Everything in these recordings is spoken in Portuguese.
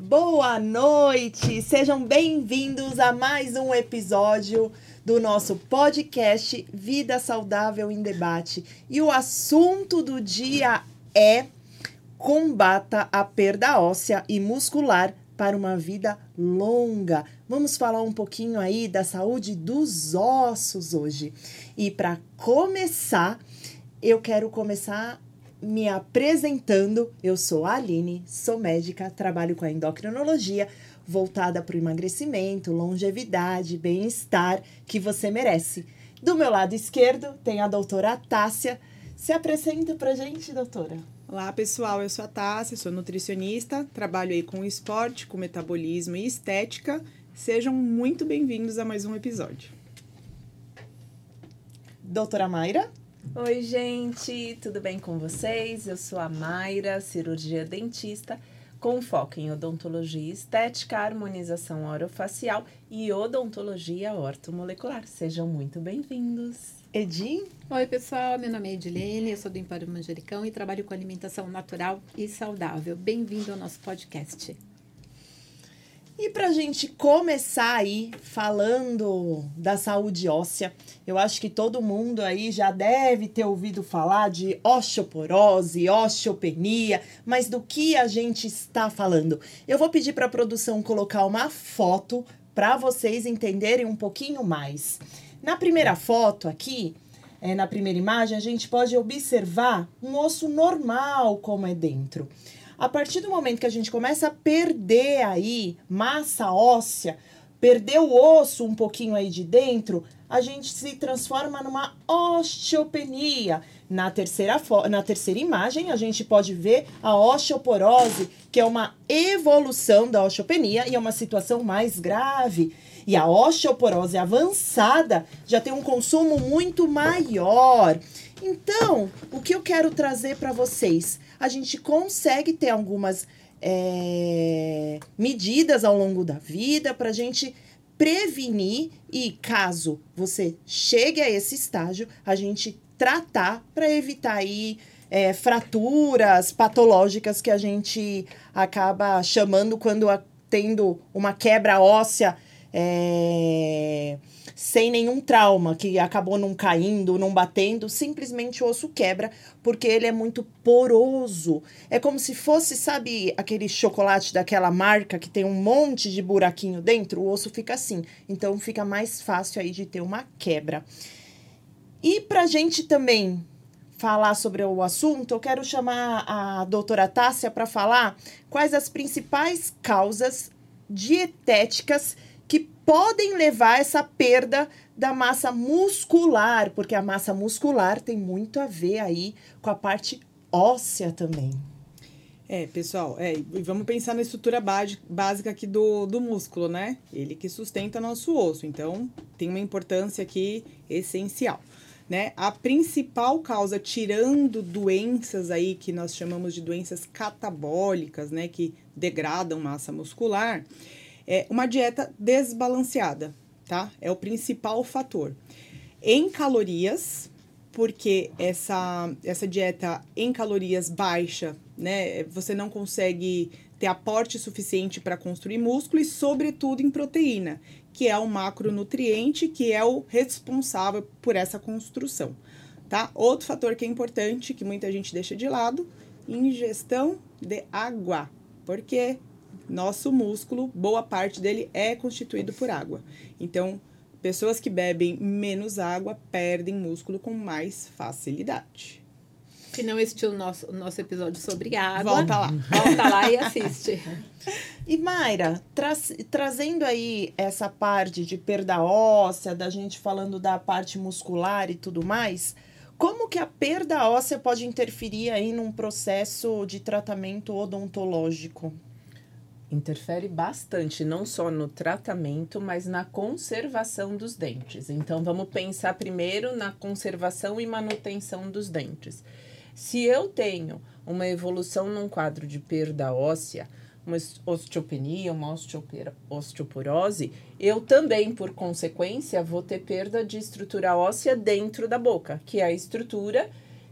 Boa noite! Sejam bem-vindos a mais um episódio do nosso podcast Vida Saudável em Debate. E o assunto do dia é combata a perda óssea e muscular para uma vida longa. Vamos falar um pouquinho aí da saúde dos ossos hoje. E para começar, eu quero começar me apresentando. Eu sou a Aline, sou médica, trabalho com a endocrinologia, voltada para o emagrecimento, longevidade, bem-estar que você merece. Do meu lado esquerdo tem a doutora Tássia. Se apresenta para gente, doutora. Olá, pessoal. Eu sou a Tássia, sou nutricionista, trabalho aí com esporte, com metabolismo e estética. Sejam muito bem-vindos a mais um episódio. Doutora Mayra. Oi, gente, tudo bem com vocês? Eu sou a Mayra, cirurgia dentista, com foco em odontologia estética, harmonização orofacial e odontologia ortomolecular. Sejam muito bem-vindos. Edi? Oi, pessoal, meu nome é Edilene, eu sou do Empório Manjericão e trabalho com alimentação natural e saudável. Bem-vindo ao nosso podcast. E para a gente começar aí falando da saúde óssea, eu acho que todo mundo aí já deve ter ouvido falar de osteoporose, osteopenia, mas do que a gente está falando? Eu vou pedir para a produção colocar uma foto para vocês entenderem um pouquinho mais. Na primeira foto aqui, é, na primeira imagem, a gente pode observar um osso normal como é dentro. A partir do momento que a gente começa a perder aí massa óssea, perder o osso um pouquinho aí de dentro, a gente se transforma numa osteopenia. Na terceira, na terceira imagem, a gente pode ver a osteoporose, que é uma evolução da osteopenia e é uma situação mais grave. E a osteoporose avançada já tem um consumo muito maior. Então, o que eu quero trazer para vocês? A gente consegue ter algumas é, medidas ao longo da vida para a gente prevenir e, caso você chegue a esse estágio, a gente tratar para evitar aí é, fraturas patológicas que a gente acaba chamando quando a, tendo uma quebra óssea é, sem nenhum trauma, que acabou não caindo, não batendo, simplesmente o osso quebra, porque ele é muito poroso. É como se fosse, sabe, aquele chocolate daquela marca que tem um monte de buraquinho dentro, o osso fica assim. Então fica mais fácil aí de ter uma quebra. E pra gente também falar sobre o assunto, eu quero chamar a doutora Tássia para falar quais as principais causas dietéticas podem levar essa perda da massa muscular, porque a massa muscular tem muito a ver aí com a parte óssea também. É, pessoal, é, e vamos pensar na estrutura básica aqui do, do músculo, né? Ele que sustenta nosso osso, então tem uma importância aqui essencial. Né? A principal causa, tirando doenças aí que nós chamamos de doenças catabólicas, né, que degradam massa muscular, é uma dieta desbalanceada, tá? É o principal fator. Em calorias, porque essa, essa dieta em calorias baixa, né, você não consegue ter aporte suficiente para construir músculo e, sobretudo, em proteína, que é o macronutriente que é o responsável por essa construção, tá? Outro fator que é importante, que muita gente deixa de lado, ingestão de água, porque nosso músculo, boa parte dele é constituído por água. Então, pessoas que bebem menos água perdem músculo com mais facilidade. Se não assistiu o nosso, nosso episódio sobre água, volta lá. Volta lá e assiste. E Mayra, tra trazendo aí essa parte de perda óssea, da gente falando da parte muscular e tudo mais, como que a perda óssea pode interferir aí num processo de tratamento odontológico? Interfere bastante, não só no tratamento, mas na conservação dos dentes. Então, vamos pensar primeiro na conservação e manutenção dos dentes. Se eu tenho uma evolução num quadro de perda óssea, uma osteopenia, uma osteoporose, eu também, por consequência, vou ter perda de estrutura óssea dentro da boca, que é a estrutura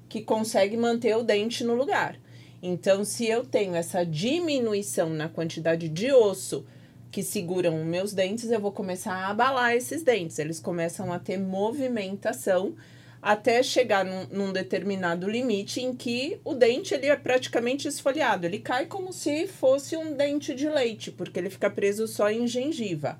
que consegue manter o dente no lugar. Então, se eu tenho essa diminuição na quantidade de osso que seguram os meus dentes, eu vou começar a abalar esses dentes. Eles começam a ter movimentação até chegar num, num, determinado limite em que o dente ele é praticamente esfoliado. Ele cai como se fosse um dente de leite, porque ele fica preso só em gengiva.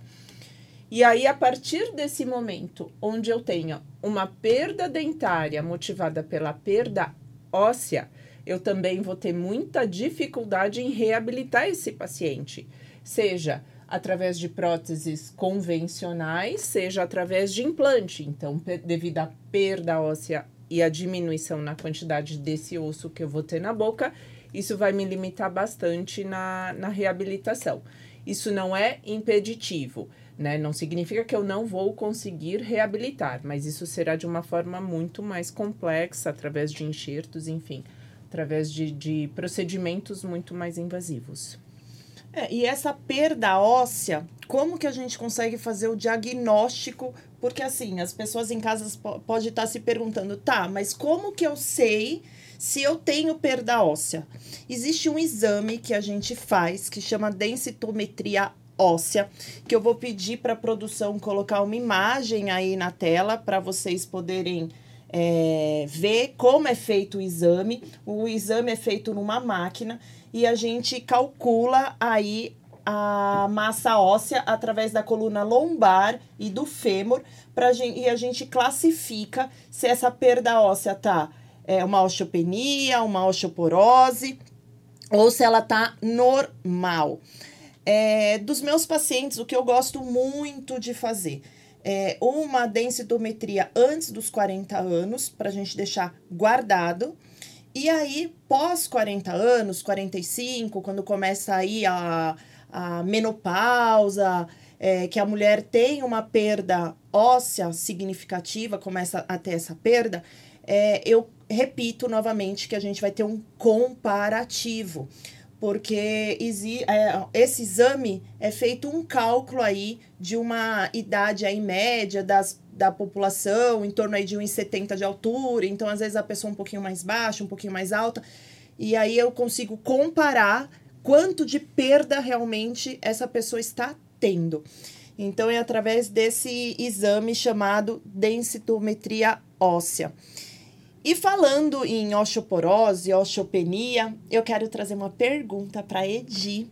E aí, a partir desse momento, onde eu tenho uma perda dentária motivada pela perda óssea, eu também vou ter muita dificuldade em reabilitar esse paciente, seja através de próteses convencionais, seja através de implante. Então, devido à perda óssea e à diminuição na quantidade desse osso que eu vou ter na boca, isso vai me limitar bastante na, na reabilitação. Isso não é impeditivo, né? Não significa que eu não vou conseguir reabilitar, mas isso será de uma forma muito mais complexa, através de enxertos, enfim, através de, de procedimentos muito mais invasivos. É, e essa perda óssea, como que a gente consegue fazer o diagnóstico? Porque assim, as pessoas em casa podem estar se perguntando, tá, mas como que eu sei se eu tenho perda óssea? Existe um exame que a gente faz que chama densitometria óssea, que eu vou pedir para a produção colocar uma imagem aí na tela para vocês poderem é, ver como é feito o exame. O exame é feito numa máquina e a gente calcula aí a massa óssea através da coluna lombar e do fêmur pra gente, e a gente classifica se essa perda óssea tá é, uma osteopenia, uma osteoporose ou se ela tá normal. É, dos meus pacientes, o que eu gosto muito de fazer é uma densitometria antes dos 40 anos, para a gente deixar guardado. E aí, pós 40 anos, 45, quando começa aí a, a menopausa, é, que a mulher tem uma perda óssea significativa, começa a ter essa perda, é, eu repito novamente que a gente vai ter um comparativo porque é, esse exame é feito um cálculo aí de uma idade aí média das, da população, em torno aí de 1,70 de altura, então às vezes a pessoa um pouquinho mais baixa, um pouquinho mais alta, e aí eu consigo comparar quanto de perda realmente essa pessoa está tendo. Então é através desse exame chamado densitometria óssea. E falando em osteoporose, osteopenia, eu quero trazer uma pergunta para Edi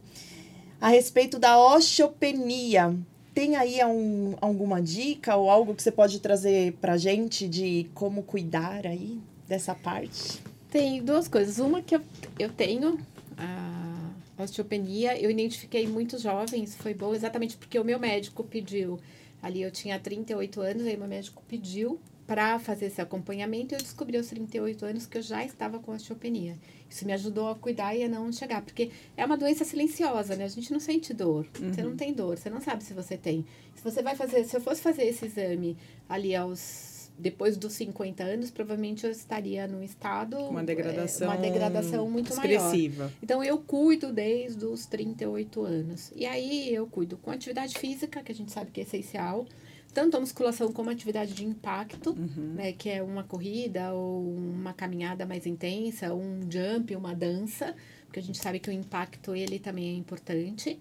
a respeito da osteopenia. Tem aí um, alguma dica ou algo que você pode trazer para gente de como cuidar aí dessa parte? Tem duas coisas. Uma que eu, eu tenho, a osteopenia, eu identifiquei muitos jovens, foi bom exatamente porque o meu médico pediu. Ali eu tinha 38 anos, aí meu médico pediu para fazer esse acompanhamento, eu descobri aos 38 anos que eu já estava com osteopenia. Isso me ajudou a cuidar e a não chegar, porque é uma doença silenciosa, né? A gente não sente dor. Uhum. Você não tem dor, você não sabe se você tem. Se você vai fazer, se eu fosse fazer esse exame ali aos depois dos 50 anos, provavelmente eu estaria num estado uma degradação, é, uma degradação muito expressiva. maior. Então eu cuido desde os 38 anos. E aí eu cuido com atividade física, que a gente sabe que é essencial tanto a musculação como a atividade de impacto, uhum. né, que é uma corrida ou uma caminhada mais intensa, um jump, uma dança, porque a gente sabe que o impacto ele também é importante.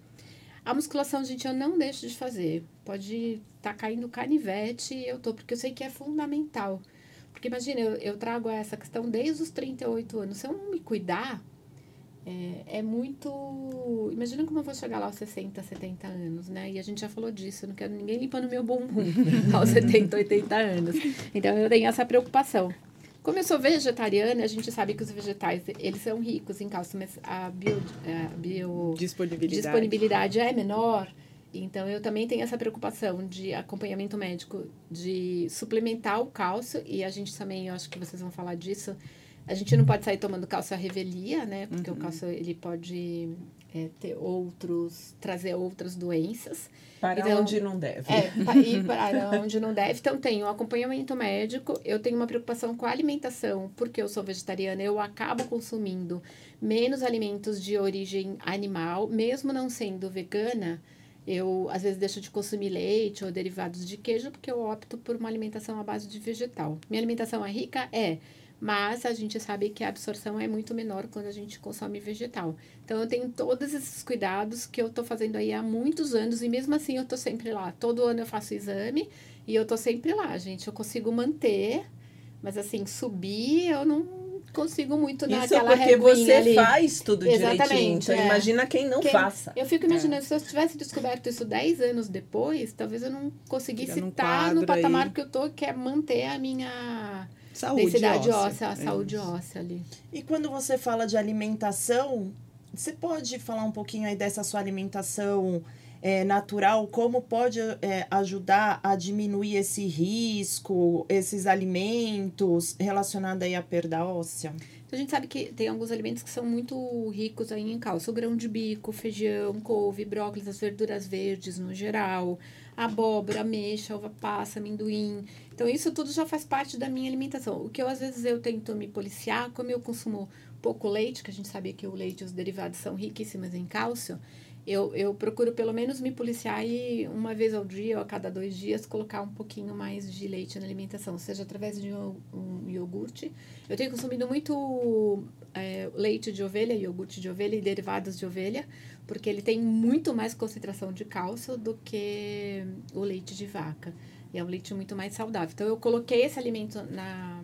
A musculação, gente, eu não deixo de fazer. Pode estar tá caindo canivete, eu tô, porque eu sei que é fundamental. Porque imagina, eu, eu trago essa questão desde os 38 anos. Se eu não me cuidar, é, é, muito. Imagina como eu vou chegar lá aos 60, 70 anos, né? E a gente já falou disso, eu não quero ninguém limpando meu bumbum aos 70, 80 anos. Então eu tenho essa preocupação. Como eu sou vegetariana, a gente sabe que os vegetais, eles são ricos em cálcio, mas a bio, a bio disponibilidade. disponibilidade é menor. Então, eu também tenho essa preocupação de acompanhamento médico, de suplementar o cálcio, e a gente também, eu acho que vocês vão falar disso, a gente não pode sair tomando cálcio à revelia, né? Porque uhum. o cálcio ele pode é, ter outros, trazer outras doenças. Para então, onde não deve. É, para ir para onde não deve. Então, tenho um acompanhamento médico, eu tenho uma preocupação com a alimentação, porque eu sou vegetariana, eu acabo consumindo menos alimentos de origem animal, mesmo não sendo vegana. Eu, às vezes, deixo de consumir leite ou derivados de queijo, porque eu opto por uma alimentação à base de vegetal. Minha alimentação é rica? É mas a gente sabe que a absorção é muito menor quando a gente consome vegetal. Então eu tenho todos esses cuidados que eu tô fazendo aí há muitos anos e mesmo assim eu tô sempre lá. Todo ano eu faço exame e eu tô sempre lá, gente. Eu consigo manter, mas assim, subir eu não consigo muito Isso naquela porque você ali. faz tudo Exatamente, direitinho. Então, é. imagina quem não Quem- faça. Eu fico imaginando, se eu tivesse descoberto isso 10 anos depois, talvez eu não conseguisse estar no quadro patamar aí. que eu tô, que é manter a minha Saúde densidade óssea. óssea, a É saúde óssea ali. E quando você fala de alimentação, você pode falar um pouquinho aí dessa sua alimentação é, natural? Como pode é, ajudar a diminuir esse risco, esses alimentos relacionados aí à perda óssea? Então, a gente sabe que tem alguns alimentos que são muito ricos aí em cálcio. O grão de bico, feijão, couve, brócolis, as verduras verdes no geral, abóbora, ameixa, uva passa, amendoim. Então, isso tudo já faz parte da minha alimentação. O que eu, às vezes, eu tento me policiar, como eu consumo pouco leite, que a gente sabe que o leite e os derivados são riquíssimos em cálcio, eu, eu procuro pelo menos me policiar e uma vez ao dia ou a cada dois dias colocar um pouquinho mais de leite na alimentação, seja através de um, iogurte. Eu tenho consumido muito é, leite de ovelha, iogurte de ovelha e derivados de ovelha, porque ele tem muito mais concentração de cálcio do que o leite de vaca. E é um leite muito mais saudável. Então, eu coloquei esse alimento na.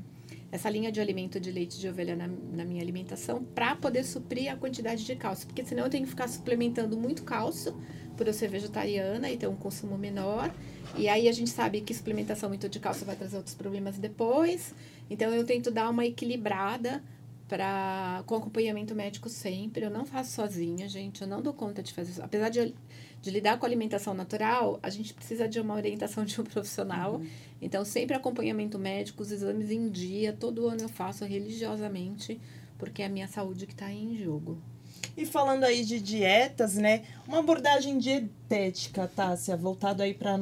Essa linha de alimento de leite de ovelha na, na minha alimentação para poder suprir a quantidade de cálcio. Porque senão eu tenho que ficar suplementando muito cálcio por eu ser vegetariana e ter um consumo menor. E aí a gente sabe que suplementação muito de cálcio vai trazer outros problemas depois. Então eu tento dar uma equilibrada para com acompanhamento médico sempre. Eu não faço sozinha, gente. Eu não dou conta de fazer. Apesar de, de lidar com alimentação natural, a gente precisa de uma orientação de um profissional. Então, sempre acompanhamento médico, os exames em dia. Todo ano eu faço religiosamente, porque é a minha saúde que está em jogo. E falando aí de dietas, né? Uma abordagem dietética, Tássia, voltado aí para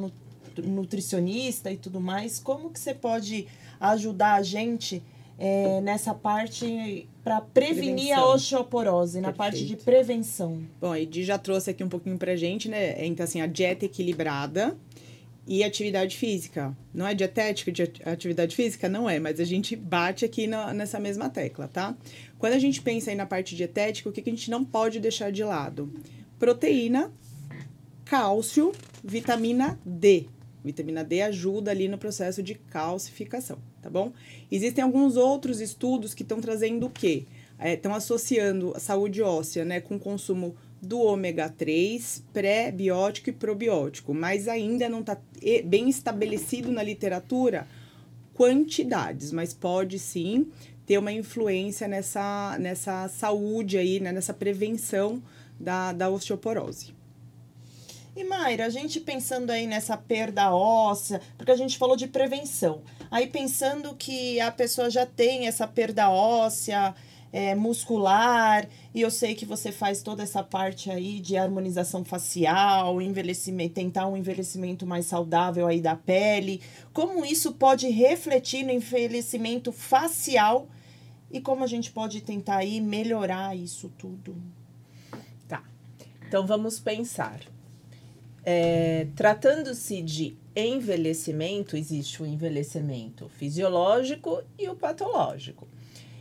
nutricionista e tudo mais, como que você pode ajudar a gente é, nessa parte para prevenir a Prevenção. osteoporose, na parte de prevenção? Bom, a Edi já trouxe aqui um pouquinho pra gente, né? Então, assim, a dieta equilibrada e atividade física. Não é dietética de ati- atividade física? Não é, mas a gente bate aqui na- nessa mesma tecla, tá? Quando a gente pensa aí na parte dietética, o que, que a gente não pode deixar de lado? Proteína, cálcio, vitamina D. Vitamina D ajuda ali no processo de calcificação, tá bom? Existem alguns outros estudos que estão trazendo o quê? Estão associando a saúde óssea né, com o consumo do ômega 3, pré-biótico e probiótico, mas ainda não está bem estabelecido na literatura quantidades, mas pode sim ter uma influência nessa, nessa saúde aí, né, nessa prevenção da, da osteoporose. E Mayra, a gente pensando aí nessa perda óssea, porque a gente falou de prevenção. Aí pensando que a pessoa já tem essa perda óssea, é, muscular, e eu sei que você faz toda essa parte aí de harmonização facial, envelhecimento, tentar um envelhecimento mais saudável aí da pele. Como isso pode refletir no envelhecimento facial e como a gente pode tentar aí melhorar isso tudo? Tá. Então vamos pensar. É, Tratando-se de envelhecimento, existe o envelhecimento fisiológico e o patológico.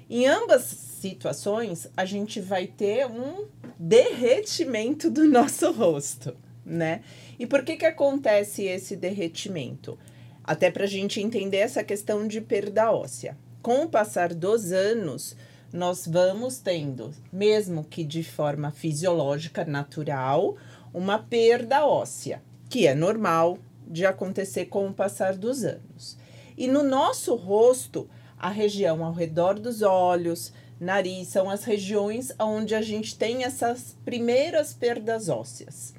Em ambas situações, a gente vai ter um derretimento do nosso rosto, né? E por que que acontece esse derretimento? Até para a gente entender essa questão de perda óssea. Com o passar dos anos, nós vamos tendo, mesmo que de forma fisiológica, natural, uma perda óssea, que é normal de acontecer com o passar dos anos. E no nosso rosto, a região ao redor dos olhos, nariz, são as regiões onde a gente tem essas primeiras perdas ósseas.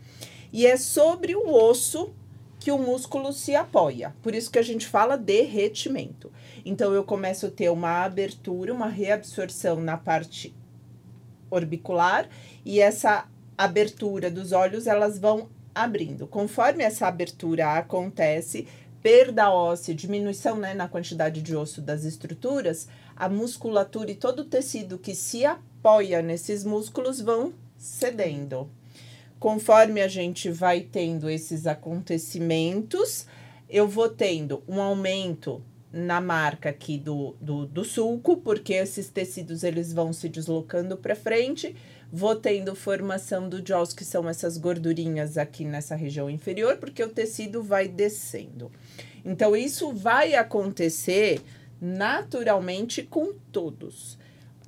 E é sobre o osso que o músculo se apoia. Por isso que a gente fala derretimento. Então eu começo a ter uma abertura, uma reabsorção na parte orbicular e essa abertura dos olhos elas vão abrindo. Conforme essa abertura acontece, perda óssea, diminuição né, na quantidade de osso das estruturas, a musculatura e todo o tecido que se apoia nesses músculos vão cedendo. Conforme a gente vai tendo esses acontecimentos, eu vou tendo um aumento na marca aqui do, do, do sulco, porque esses tecidos eles vão se deslocando para frente. Vou tendo formação do jaws, que são essas gordurinhas aqui nessa região inferior, porque o tecido vai descendo. Então, isso vai acontecer naturalmente com todos.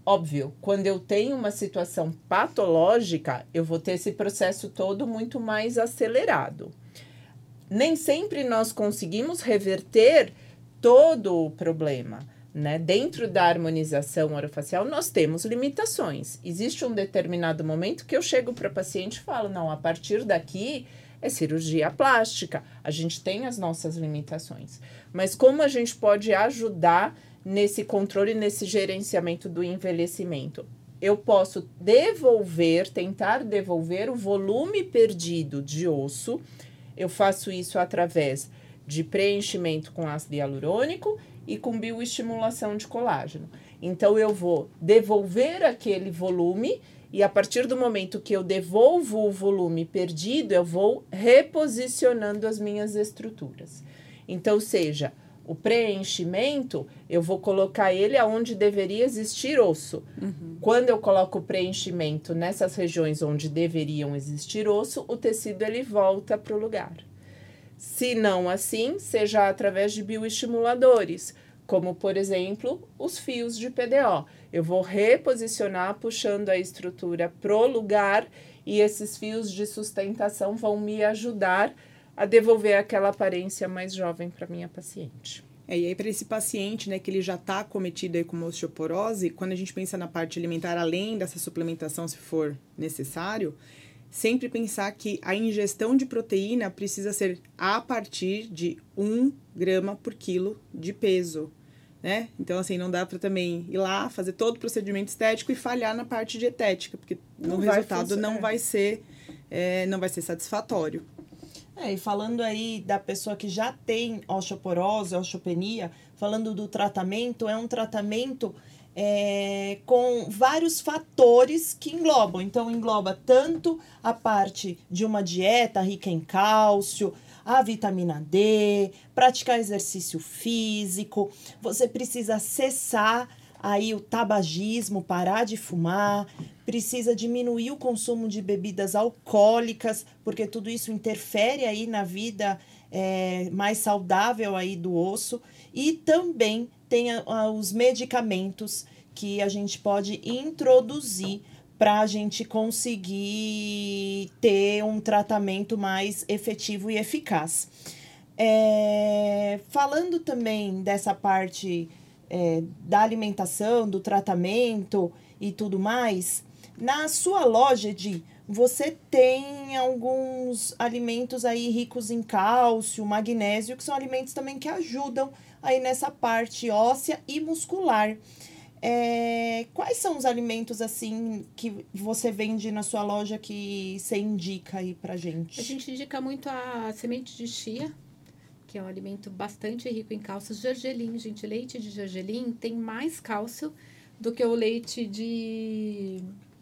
Óbvio, quando eu tenho uma situação patológica, eu vou ter esse processo todo muito mais acelerado. Nem sempre nós conseguimos reverter todo o problema. Né? Dentro da harmonização orofacial, nós temos limitações. Existe um determinado momento que eu chego para o paciente e falo: não, a partir daqui é cirurgia plástica. A gente tem as nossas limitações. Mas como a gente pode ajudar nesse controle, nesse gerenciamento do envelhecimento? Eu posso devolver, tentar devolver o volume perdido de osso. Eu faço isso através de preenchimento com ácido hialurônico e com bioestimulação de colágeno. Então, eu vou devolver aquele volume e a partir do momento que eu devolvo o volume perdido, eu vou reposicionando as minhas estruturas. Então, seja o preenchimento, eu vou colocar ele aonde deveria existir osso. Uhum. Quando eu coloco o preenchimento nessas regiões onde deveriam existir osso, o tecido ele volta para o lugar. Se não assim, seja através de bioestimuladores, como por exemplo os fios de PDO. Eu vou reposicionar puxando a estrutura pro lugar e esses fios de sustentação vão me ajudar a devolver aquela aparência mais jovem para minha paciente. É, e aí, para esse paciente, né, que ele já está cometido aí com osteoporose, quando a gente pensa na parte alimentar, além dessa suplementação, se for necessário, sempre pensar que a ingestão de proteína precisa ser a partir de 1 grama por quilo de peso. Né? Então, assim, não dá para também ir lá, fazer todo o procedimento estético e falhar na parte dietética, porque não no resultado não vai ser é, não vai ser satisfatório. É, e falando aí da pessoa que já tem osteoporose, osteopenia, falando do tratamento, é um tratamento é, com vários fatores que englobam. Então, engloba tanto a parte de uma dieta rica em cálcio, a vitamina D, praticar exercício físico, você precisa cessar aí o tabagismo, parar de fumar, precisa diminuir o consumo de bebidas alcoólicas, porque tudo isso interfere aí na vida é, mais saudável aí do osso e também tem a, a, os medicamentos que a gente pode introduzir para a gente conseguir ter um tratamento mais efetivo e eficaz. É, falando também dessa parte é, da alimentação, do tratamento e tudo mais, na sua loja de você tem alguns alimentos aí ricos em cálcio, magnésio, que são alimentos também que ajudam aí nessa parte óssea e muscular. É, quais são os alimentos assim que você vende na sua loja que você indica aí pra gente? A gente indica muito a semente de chia, que é um alimento bastante rico em cálcio. Gergelim, gente, leite de gergelim tem mais cálcio do que o leite de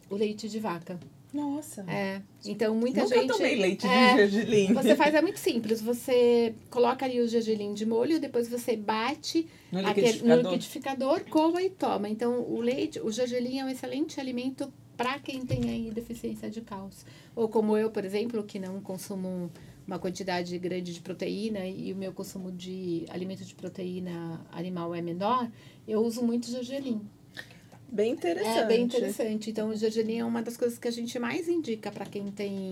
o leite de vaca. Nossa. É. Então, muita Nunca gente. tomei leite é, de gergelim. Você faz, é muito simples. Você coloca ali o gergelim de molho, depois você bate No aquele, liquidificador. no liquidificador, coa e toma. Então, o leite, o gergelim é um excelente alimento para quem tem aí deficiência de cálcio. Ou como eu, por exemplo, que não consumo uma quantidade grande de proteína e o meu consumo de alimento de proteína animal é menor, eu uso muito gergelim. Bem interessante. É bem interessante. Então, o gergelim é uma das coisas que a gente mais indica para quem tem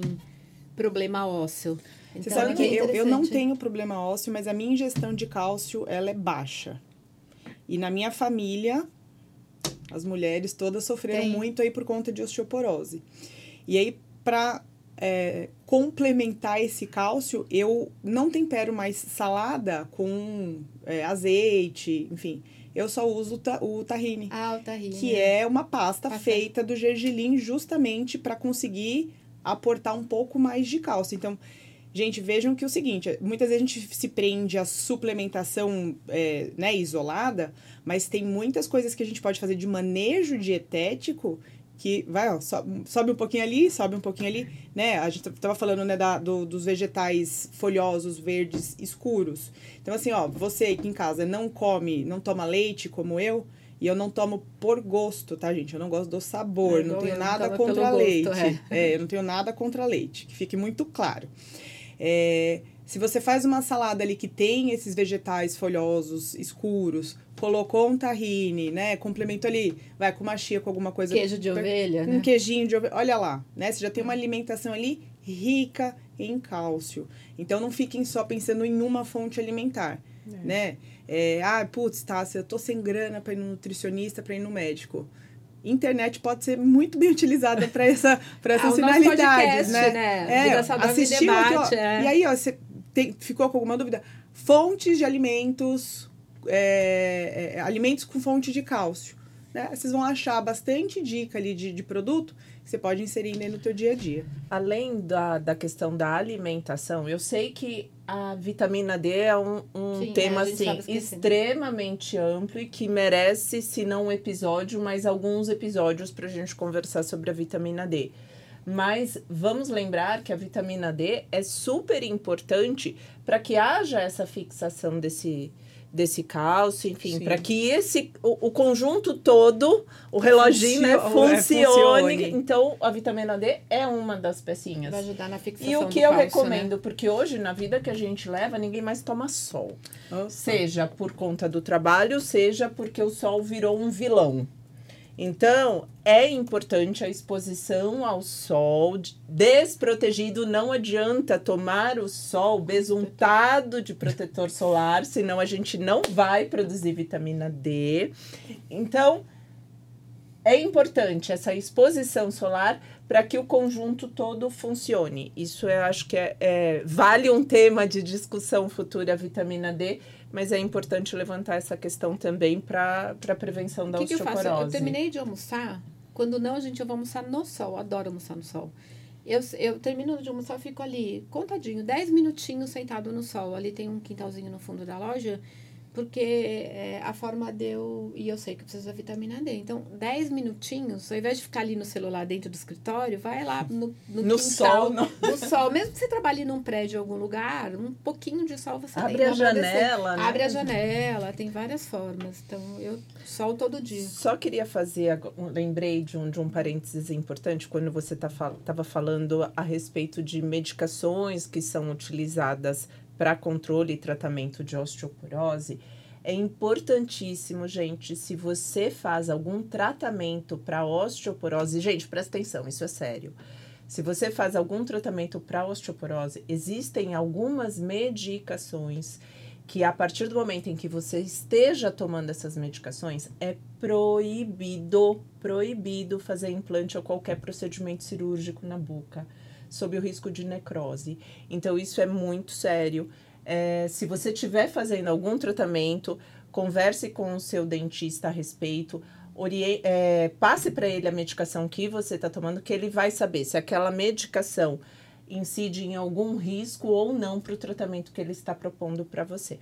problema ósseo. Então, Você sabe é que eu, eu não tenho problema ósseo, mas a minha ingestão de cálcio, ela é baixa. E na minha família, as mulheres todas sofreram Tem. muito aí por conta de osteoporose. E aí, para complementar esse cálcio, eu não tempero mais salada com é, azeite, enfim. Eu só uso o ta- o tahine Ah, o tahine. que é uma pasta Pasta. feita do gergelim justamente para conseguir aportar um pouco mais de cálcio. Então, gente, vejam que é o seguinte, muitas vezes a gente se prende à suplementação é, né, isolada, mas tem muitas coisas que a gente pode fazer de manejo dietético que vai, ó, sobe, um pouquinho ali, sobe um pouquinho ali, né? A gente tava falando, né, da, do, dos vegetais folhosos, verdes, escuros. Então, assim, ó, você aqui em casa não come, não toma leite como eu, e eu não tomo por gosto, tá, gente? Eu não gosto do sabor, É, não tenho nada toma contra leite. gosto, é. É, eu não tenho nada contra leite, que fique muito claro. É, se você faz uma salada ali que tem esses vegetais folhosos, escuros, colocou um tahine, né? Complemento ali, vai com uma chia, com alguma coisa. Queijo de ovelha, Um né? queijinho de ovelha. Olha lá, né? Você já tem uma alimentação ali rica em cálcio. Então não fiquem só pensando em uma fonte alimentar, né? É, ah, putz, tá, eu tô sem grana para ir no nutricionista, para ir no médico. Internet pode ser muito bem utilizada para essa, pra Ah, essas nosso finalidades, né? né? Em assistiu aqui, ó, Debate, é. E aí, ó, você tem- ficou com alguma dúvida? Fontes de alimentos, é, é, alimentos com fonte de cálcio. Né? Vocês vão achar bastante dica ali de, de produto que você pode inserir aí no teu dia a dia. Além da, da questão da alimentação, eu sei que a vitamina D é um, um Sim, tema é, a gente assim, extremamente amplo e que merece, se não um episódio, mas alguns episódios para a gente conversar sobre a vitamina D. Mas vamos lembrar que a vitamina D é super importante para que haja essa fixação desse, desse cálcio, enfim, para que esse o, o conjunto todo, o reloginho, né, Funcio- é, funcione. funcione. Então, a vitamina D é uma das pecinhas. Vai ajudar na fixação E o que eu cálcio, recomendo, né? porque hoje na vida que a gente leva, ninguém mais toma sol. Seja por conta do trabalho, seja porque o sol virou um vilão. Então, é importante a exposição ao sol, de- desprotegido, não adianta tomar o sol besuntado de protetor solar, senão a gente não vai produzir vitamina D. Então, é importante essa exposição solar para que o conjunto todo funcione. Isso eu acho que é, é- vale um tema de discussão futura, vitamina D, mas é importante levantar essa questão também para a prevenção O da que, que eu faço? osteoporose. Eu terminei de almoçar. Quando não, a gente eu vou almoçar no sol. Adoro almoçar no sol. Eu, eu termino de almoçar, eu fico ali, contadinho, 10 minutinhos sentado no sol. Ali tem um quintalzinho no fundo da loja, porque é, a forma deu. E eu sei que precisa da vitamina D. Então, 10 minutinhos, ao invés de ficar ali no celular dentro do escritório, vai lá no, no, No quintal, sol, no- no sol. Mesmo que você trabalhe num prédio em algum lugar, um pouquinho de sol você Abre tem. a janela, né? Abre a janela, tem várias formas. Então, eu sol todo dia. Só queria fazer, lembrei de um, de um parênteses importante, quando você estava tá, tava falando a respeito de medicações que são utilizadas para controle e tratamento de osteoporose. É importantíssimo, gente, se você faz algum tratamento para osteoporose, gente, presta atenção, isso é sério. Se você faz algum tratamento para osteoporose, existem algumas medicações que a partir do momento em que você esteja tomando essas medicações, é proibido, proibido fazer implante ou qualquer procedimento cirúrgico na boca, sob o risco de necrose. Então, isso é muito sério. É, se você estiver fazendo algum tratamento, converse com o seu dentista a respeito. orie- é, passe para ele a medicação que você está tomando, que ele vai saber se aquela medicação incide em algum risco ou não para o tratamento que ele está propondo para você.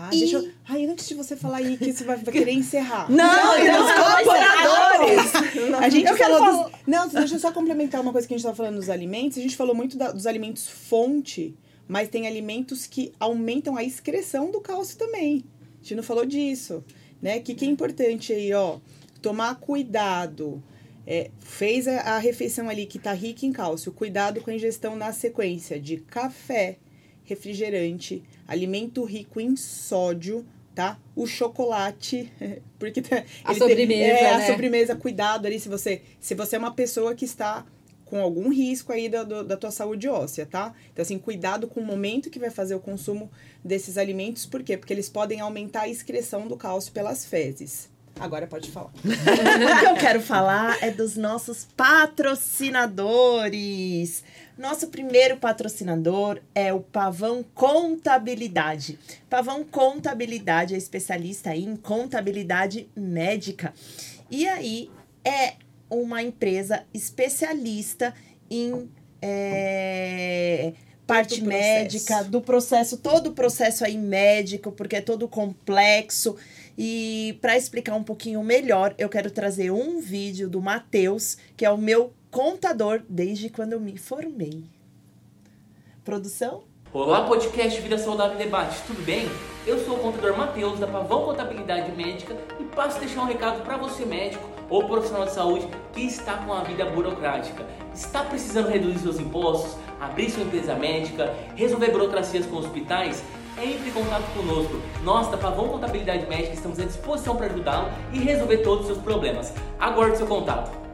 Ah, deixa eu... Ai, antes de você falar aí que você vai, querer encerrar. Não, temos não, colaboradores! A gente Eu quero falou dos... Não, deixa eu só complementar uma coisa que a gente estava falando dos alimentos. A gente falou muito da- dos alimentos fonte, mas tem alimentos que aumentam a excreção do cálcio também. A gente não falou disso, né? O que, que é importante aí, ó? Tomar cuidado. É, fez a, a refeição ali que tá rica em cálcio, cuidado com a ingestão na sequência de café, refrigerante, alimento rico em sódio, tá? O chocolate, porque tá- A ele tem- sobremesa, é, a né? sobremesa, cuidado ali se você, se você é uma pessoa que está com algum risco aí da, da tua saúde óssea, tá? Então, assim, cuidado com o momento que vai fazer o consumo desses alimentos, por quê? Porque eles podem aumentar a excreção do cálcio pelas fezes. Agora pode falar. O que eu quero falar é dos nossos patrocinadores. Nosso primeiro patrocinador é o Pavão Contabilidade. Pavão Contabilidade é especialista em contabilidade médica. E aí é uma empresa especialista em é, parte médica, do processo, todo o processo aí médico, porque é todo complexo. E para explicar um pouquinho melhor, eu quero trazer um vídeo do Matheus, que é o meu contador desde quando eu me formei. Produção? Olá, podcast Vida Saudável Debate, tudo bem? Eu sou o contador Matheus da Pavão Contabilidade Médica e passo a deixar um recado para você, médico ou profissional de saúde que está com a vida burocrática. Está precisando reduzir seus impostos, abrir sua empresa médica, resolver burocracias com hospitais? Entre em contato conosco. Nós da Pavão Contabilidade Médica estamos à disposição para ajudá-lo e resolver todos os seus problemas. Aguarde seu contato.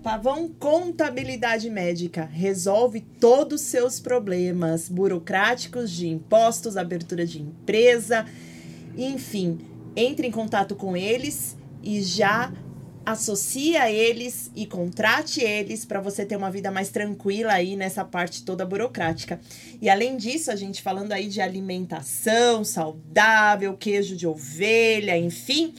Pavão Contabilidade Médica resolve todos os seus problemas burocráticos de impostos, abertura de empresa, enfim. Entre em contato com eles e já associa eles e contrate eles para você ter uma vida mais tranquila aí nessa parte toda burocrática. E além disso, a gente falando aí de alimentação saudável, queijo de ovelha, enfim,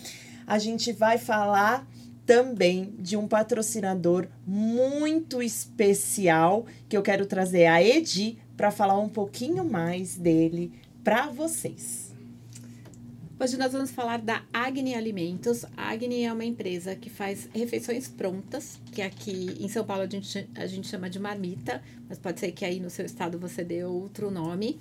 a gente vai falar também de um patrocinador muito especial que eu quero trazer a Edi para falar um pouquinho mais dele para vocês. Hoje nós vamos falar da Agni Alimentos. A Agni é uma empresa que faz refeições prontas, que aqui em São Paulo a gente, a gente chama de marmita, mas pode ser que aí no seu estado você dê outro nome.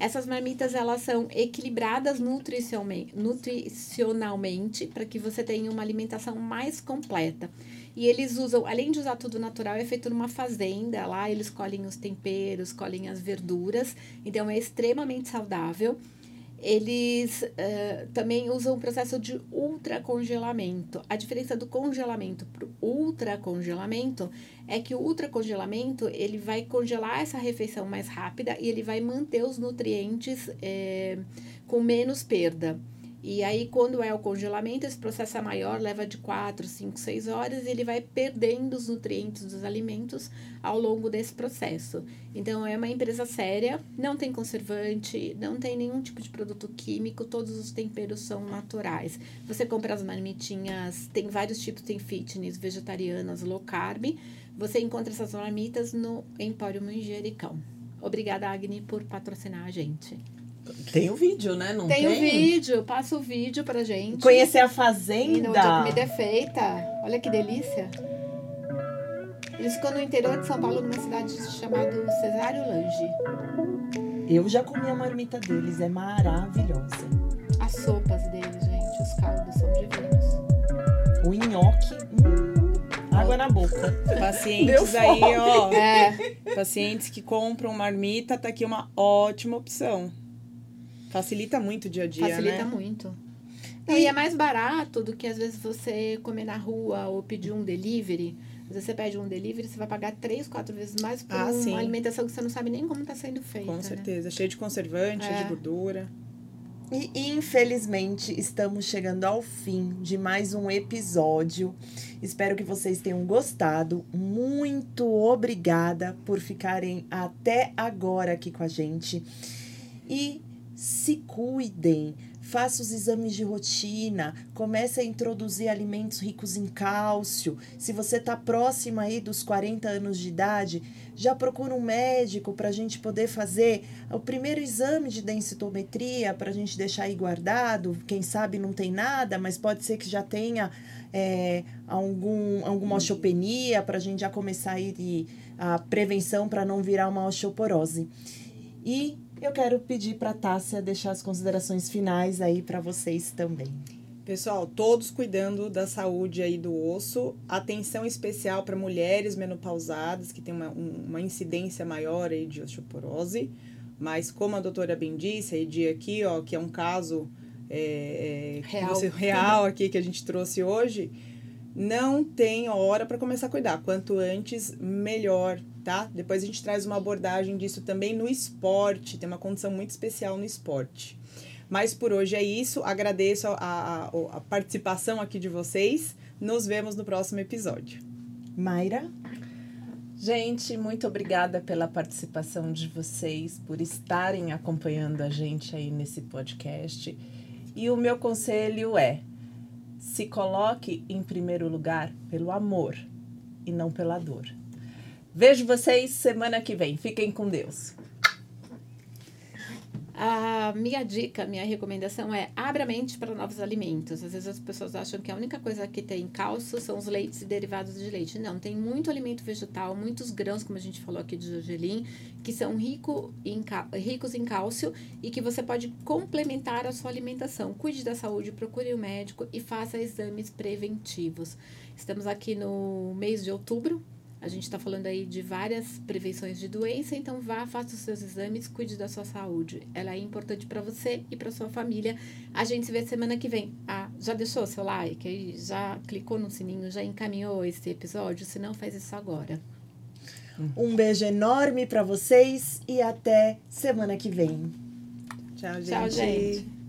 Essas marmitas elas são equilibradas nutricionalmente para que você tenha uma alimentação mais completa. E eles usam, além de usar tudo natural, é feito numa fazenda. Lá eles colhem os temperos, colhem as verduras. Então é extremamente saudável eles uh, também usam o processo de ultracongelamento. A diferença do congelamento para o ultracongelamento é que o ultracongelamento ele vai congelar essa refeição mais rápida e ele vai manter os nutrientes é, com menos perda. E aí, quando é o congelamento, esse processo é maior, leva de 4, 5, 6 horas, e ele vai perdendo os nutrientes dos alimentos ao longo desse processo. Então, é uma empresa séria, não tem conservante, não tem nenhum tipo de produto químico, todos os temperos são naturais. Você compra as marmitinhas, tem vários tipos, tem fitness, vegetarianas, low carb. Você encontra essas marmitas no Empório Manjericão. Obrigada, Agni, por patrocinar a gente. Tem o vídeo, né? Não tem? Tem o vídeo, passa o vídeo pra gente. Conhecer a fazenda. E comida é feita. Olha que delícia. Eles ficam no interior de São Paulo, numa cidade chamada Cesário Lange. Eu já comi a marmita deles, é maravilhosa. As sopas deles, gente, os caldos são divinos. O nhoque, hum, água na boca. Pacientes aí, ó. É. Pacientes que compram marmita, tá aqui uma ótima opção. Facilita muito o dia a dia, Facilita né? muito. E... e é mais barato do que às vezes você comer na rua ou pedir um delivery. Às vezes você pede um delivery, você vai pagar três, quatro vezes mais por ah, uma sim. alimentação que você não sabe nem como está sendo feita. Com né? certeza. Né? Cheio de conservante, é. de gordura. E infelizmente estamos chegando ao fim de mais um episódio. Espero que vocês tenham gostado. Muito obrigada por ficarem até agora aqui com a gente. E se cuidem, faça os exames de rotina, comece a introduzir alimentos ricos em cálcio. Se você está próximo aí dos 40 anos de idade, já procura um médico para a gente poder fazer o primeiro exame de densitometria para a gente deixar aí guardado. Quem sabe não tem nada, mas pode ser que já tenha é, algum, alguma osteopenia para a gente já começar aí a prevenção para não virar uma osteoporose. E eu quero pedir para a Tássia deixar as considerações finais aí para vocês também. Pessoal, todos cuidando da saúde aí do osso. Atenção especial para mulheres menopausadas que têm uma, uma incidência maior aí de osteoporose. Mas como a doutora bem disse, a Edi aqui, ó, que é um caso é, é real. Você, real aqui que a gente trouxe hoje, não tem hora para começar a cuidar. Quanto antes, melhor, tá? Depois a gente traz uma abordagem disso também no esporte, tem uma condição muito especial no esporte. Mas por hoje é isso, agradeço a, a, a participação aqui de vocês, nos vemos no próximo episódio. Mayra? Gente, muito obrigada pela participação de vocês, por estarem acompanhando a gente aí nesse podcast. E o meu conselho é: se coloque em primeiro lugar pelo amor e não pela dor. Vejo vocês semana que vem. Fiquem com Deus. A minha dica, minha recomendação é abra a mente para novos alimentos. Às vezes as pessoas acham que a única coisa que tem cálcio são os leites e derivados de leite. Não, tem muito alimento vegetal, muitos grãos, como a gente falou aqui de gergelim, que são rico em, ricos em cálcio e que você pode complementar a sua alimentação. Cuide da saúde, procure o um médico e faça exames preventivos. Estamos aqui no mês de outubro, a gente está falando aí de várias prevenções de doença, então vá, faça os seus exames, cuide da sua saúde. Ela é importante para você e para sua família. A gente se vê semana que vem. Ah, já deixou seu like aí? Já clicou no sininho? Já encaminhou esse episódio? Se não, faz isso agora. Um beijo enorme para vocês e até semana que vem. Tchau, gente. Tchau, gente.